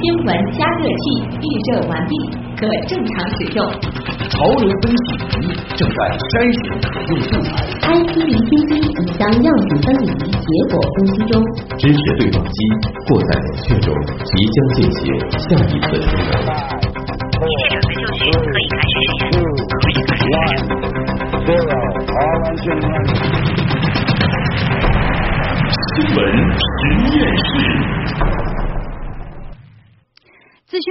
新闻加热器预热完毕，可正常使用。潮流分析仪正在筛选可用素材。IC 离心机已将样品分离，结果分析中。知识对撞机过在冷却中，即将进行下一次冲凉。一切准备就绪，可以开始实验。可以开始实验。新闻实验室。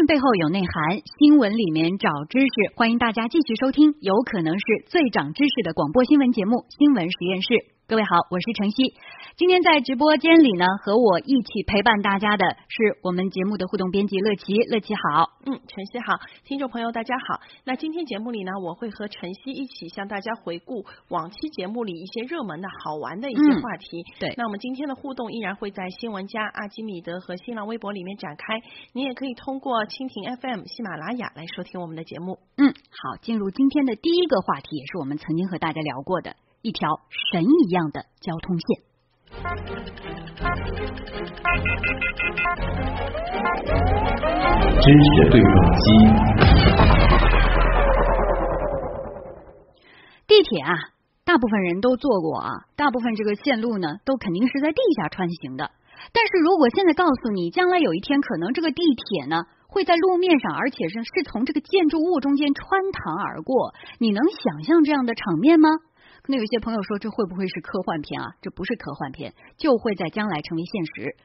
背后有内涵，新闻里面找知识。欢迎大家继续收听，有可能是最长知识的广播新闻节目《新闻实验室》。各位好，我是晨曦。今天在直播间里呢，和我一起陪伴大家的是我们节目的互动编辑乐琪。乐琪好，嗯，晨曦好，听众朋友大家好。那今天节目里呢，我会和晨曦一起向大家回顾往期节目里一些热门的好玩的一些话题。嗯、对，那我们今天的互动依然会在新闻加、阿基米德和新浪微博里面展开。你也可以通过蜻蜓 FM、喜马拉雅来收听我们的节目。嗯，好，进入今天的第一个话题，也是我们曾经和大家聊过的。一条神一样的交通线。知识对撞机。地铁啊，大部分人都坐过啊，大部分这个线路呢，都肯定是在地下穿行的。但是如果现在告诉你，将来有一天可能这个地铁呢，会在路面上，而且是是从这个建筑物中间穿堂而过，你能想象这样的场面吗？那有些朋友说，这会不会是科幻片啊？这不是科幻片，就会在将来成为现实。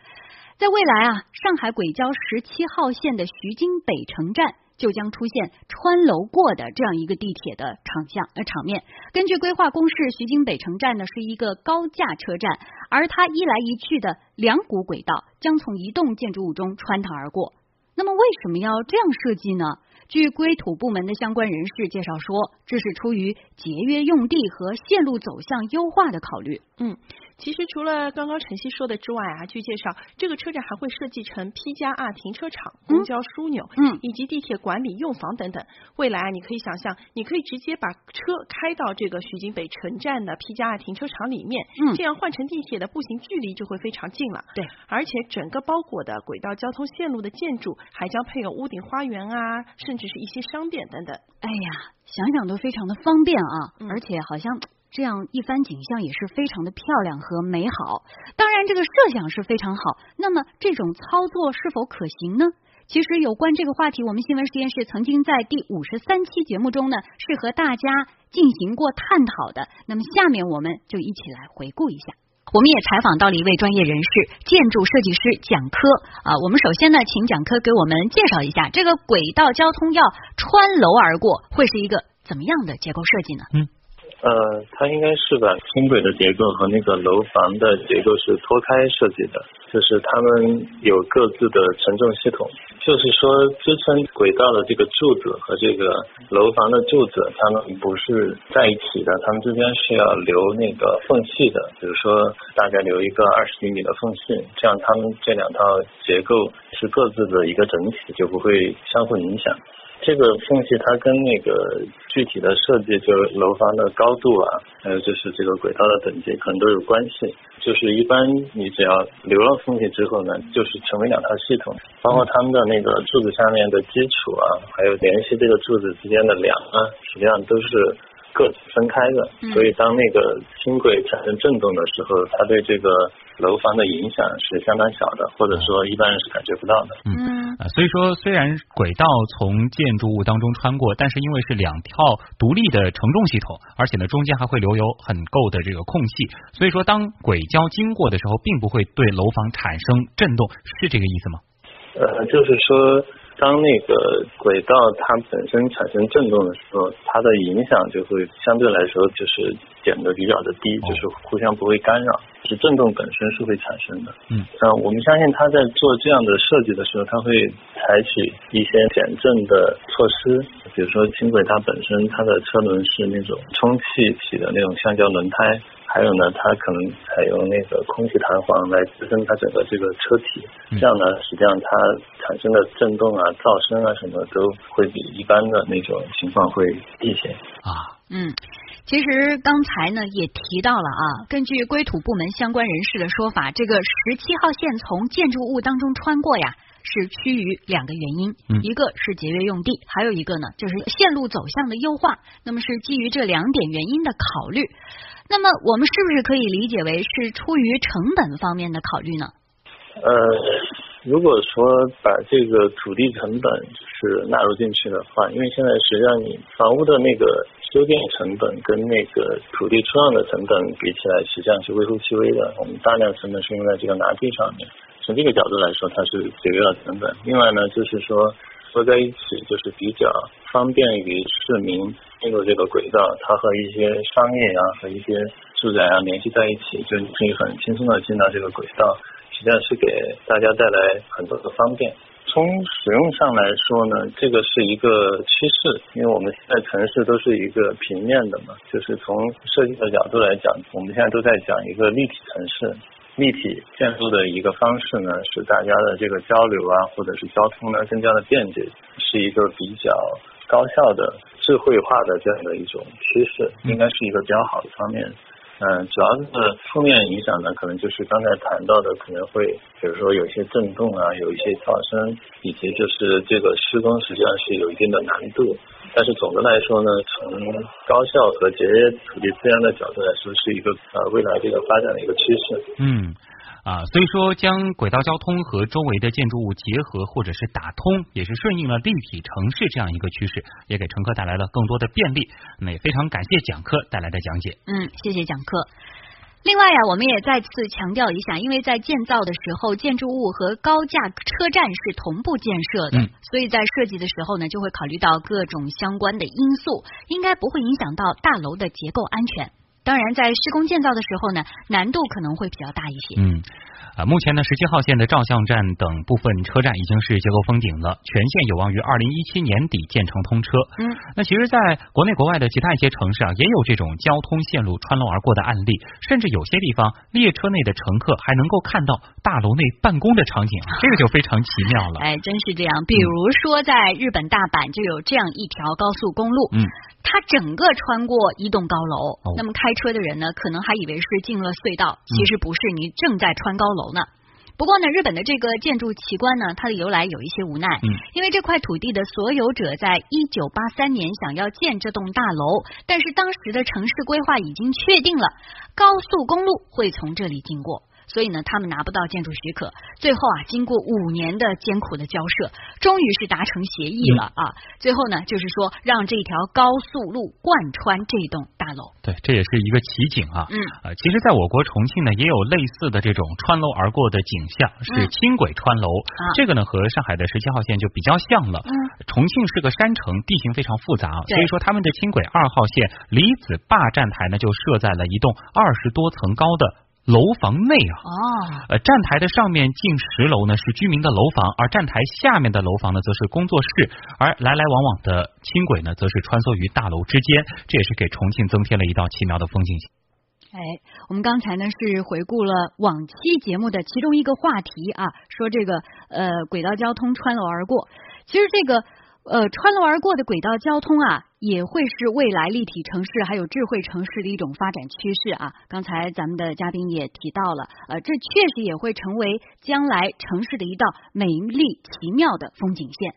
在未来啊，上海轨交十七号线的徐泾北城站就将出现穿楼过的这样一个地铁的场相呃场面。根据规划公示，徐泾北城站呢是一个高架车站，而它一来一去的两股轨道将从一栋建筑物中穿堂而过。那么为什么要这样设计呢？据规土部门的相关人士介绍说，这是出于节约用地和线路走向优化的考虑。嗯。其实除了刚刚晨曦说的之外啊，据介绍，这个车站还会设计成 P 加 R 停车场、公交枢纽，嗯，以及地铁管理用房等等。未来啊，你可以想象，你可以直接把车开到这个徐泾北城站的 P 加 R 停车场里面，嗯，这样换乘地铁的步行距离就会非常近了。对，而且整个包裹的轨道交通线路的建筑还将配有屋顶花园啊，甚至是一些商店等等。哎呀，想想都非常的方便啊，嗯、而且好像。这样一番景象也是非常的漂亮和美好。当然，这个设想是非常好。那么，这种操作是否可行呢？其实，有关这个话题，我们新闻实验室曾经在第五十三期节目中呢，是和大家进行过探讨的。那么，下面我们就一起来回顾一下。我们也采访到了一位专业人士，建筑设计师蒋科啊。我们首先呢，请蒋科给我们介绍一下，这个轨道交通要穿楼而过，会是一个怎么样的结构设计呢？嗯。呃，它应该是把轻轨的结构和那个楼房的结构是脱开设计的，就是它们有各自的承重系统，就是说支撑轨道的这个柱子和这个楼房的柱子，它们不是在一起的，它们之间是要留那个缝隙的，比如说大概留一个二十厘米的缝隙，这样它们这两套结构是各自的一个整体，就不会相互影响。这个缝隙它跟那个具体的设计，就是楼房的高度啊，还有就是这个轨道的等级，可能都有关系。就是一般你只要留了缝隙之后呢，就是成为两套系统，包括他们的那个柱子下面的基础啊，还有联系这个柱子之间的梁啊，实际上都是各自分开的。所以当那个轻轨产生震动的时候，它对这个楼房的影响是相当小的，或者说一般人是感觉不到的。嗯。啊，所以说虽然轨道从建筑物当中穿过，但是因为是两套独立的承重系统，而且呢中间还会留有很够的这个空隙，所以说当轨交经过的时候，并不会对楼房产生震动，是这个意思吗？呃，就是说。当那个轨道它本身产生震动的时候，它的影响就会相对来说就是减的比较的低，就是互相不会干扰，是震动本身是会产生的。嗯，呃，我们相信它在做这样的设计的时候，它会采取一些减震的措施，比如说轻轨它本身它的车轮是那种充气体的那种橡胶轮胎。还有呢，它可能采用那个空气弹簧来支撑它整个这个车体，这样呢，实际上它产生的震动啊、噪声啊什么都会比一般的那种情况会低一些啊。嗯，其实刚才呢也提到了啊，根据规土部门相关人士的说法，这个十七号线从建筑物当中穿过呀，是趋于两个原因，嗯一个是节约用地，还有一个呢就是线路走向的优化。那么是基于这两点原因的考虑。那么我们是不是可以理解为是出于成本方面的考虑呢？呃，如果说把这个土地成本就是纳入进去的话，因为现在实际上你房屋的那个修建成本跟那个土地出让的成本比起来，实际上是微乎其微的。我们大量成本是用在这个拿地上面，从这个角度来说，它是节约了成本。另外呢，就是说合在一起，就是比较方便于市民进入这个轨道，它和一些商业啊和一些住宅啊联系在一起，就可以很轻松的进到这个轨道。实际上是给大家带来很多的方便。从使用上来说呢，这个是一个趋势，因为我们现在城市都是一个平面的嘛，就是从设计的角度来讲，我们现在都在讲一个立体城市。立体建筑的一个方式呢，使大家的这个交流啊，或者是交通呢更加的便捷，是一个比较高效的、智慧化的这样的一种趋势，应该是一个比较好的方面。嗯，主要是负面影响呢，可能就是刚才谈到的，可能会比如说有一些震动啊，有一些噪声，以及就是这个施工实际上是有一定的难度。但是总的来说呢，从高效和节约土地资源的角度来说，是一个呃未来这个发展的一个趋势。嗯。啊，所以说将轨道交通和周围的建筑物结合或者是打通，也是顺应了立体城市这样一个趋势，也给乘客带来了更多的便利。那也非常感谢讲课带来的讲解。嗯，谢谢讲课。另外呀，我们也再次强调一下，因为在建造的时候，建筑物和高架车站是同步建设的，嗯所以在设计的时候呢，就会考虑到各种相关的因素，应该不会影响到大楼的结构安全。当然，在施工建造的时候呢，难度可能会比较大一些。嗯。啊，目前呢，十七号线的照相站等部分车站已经是结构封顶了，全线有望于二零一七年底建成通车。嗯，那其实，在国内国外的其他一些城市啊，也有这种交通线路穿楼而过的案例，甚至有些地方列车内的乘客还能够看到大楼内办公的场景，这个就非常奇妙了。哎，真是这样。比如说，在日本大阪就有这样一条高速公路，嗯，它整个穿过一栋高楼，哦那么开车的人呢，可能还以为是进了隧道，其实不是，你正在穿高楼呢。不过呢，日本的这个建筑奇观呢，它的由来有一些无奈，嗯，因为这块土地的所有者在一九八三年想要建这栋大楼，但是当时的城市规划已经确定了高速公路会从这里经过。所以呢，他们拿不到建筑许可。最后啊，经过五年的艰苦的交涉，终于是达成协议了啊。最后呢，就是说让这条高速路贯穿这栋大楼。对，这也是一个奇景啊。嗯，呃，其实，在我国重庆呢，也有类似的这种穿楼而过的景象，是嗯轻轨穿楼。啊这个呢，和上海的十七号线就比较像了。嗯，重庆是个山城，地形非常复杂，所以说他们的轻轨二号线离子坝站台呢，就设在了一栋二十多层高的楼房内啊。哦，呃，站台的上面近十楼呢是居民的楼房，而站台下面的楼房呢则是工作室，而来来往往的轻轨呢则是穿梭于大楼之间，这也是给重庆增添了一道奇妙的风景线。哎，我们刚才呢是回顾了往期节目的其中一个话题啊，说这个呃轨道交通穿楼而过，其实这个呃穿楼而过的轨道交通啊，也会是未来立体城市还有智慧城市的一种发展趋势啊。刚才咱们的嘉宾也提到了，呃，这确实也会成为将来城市的一道美丽奇妙的风景线。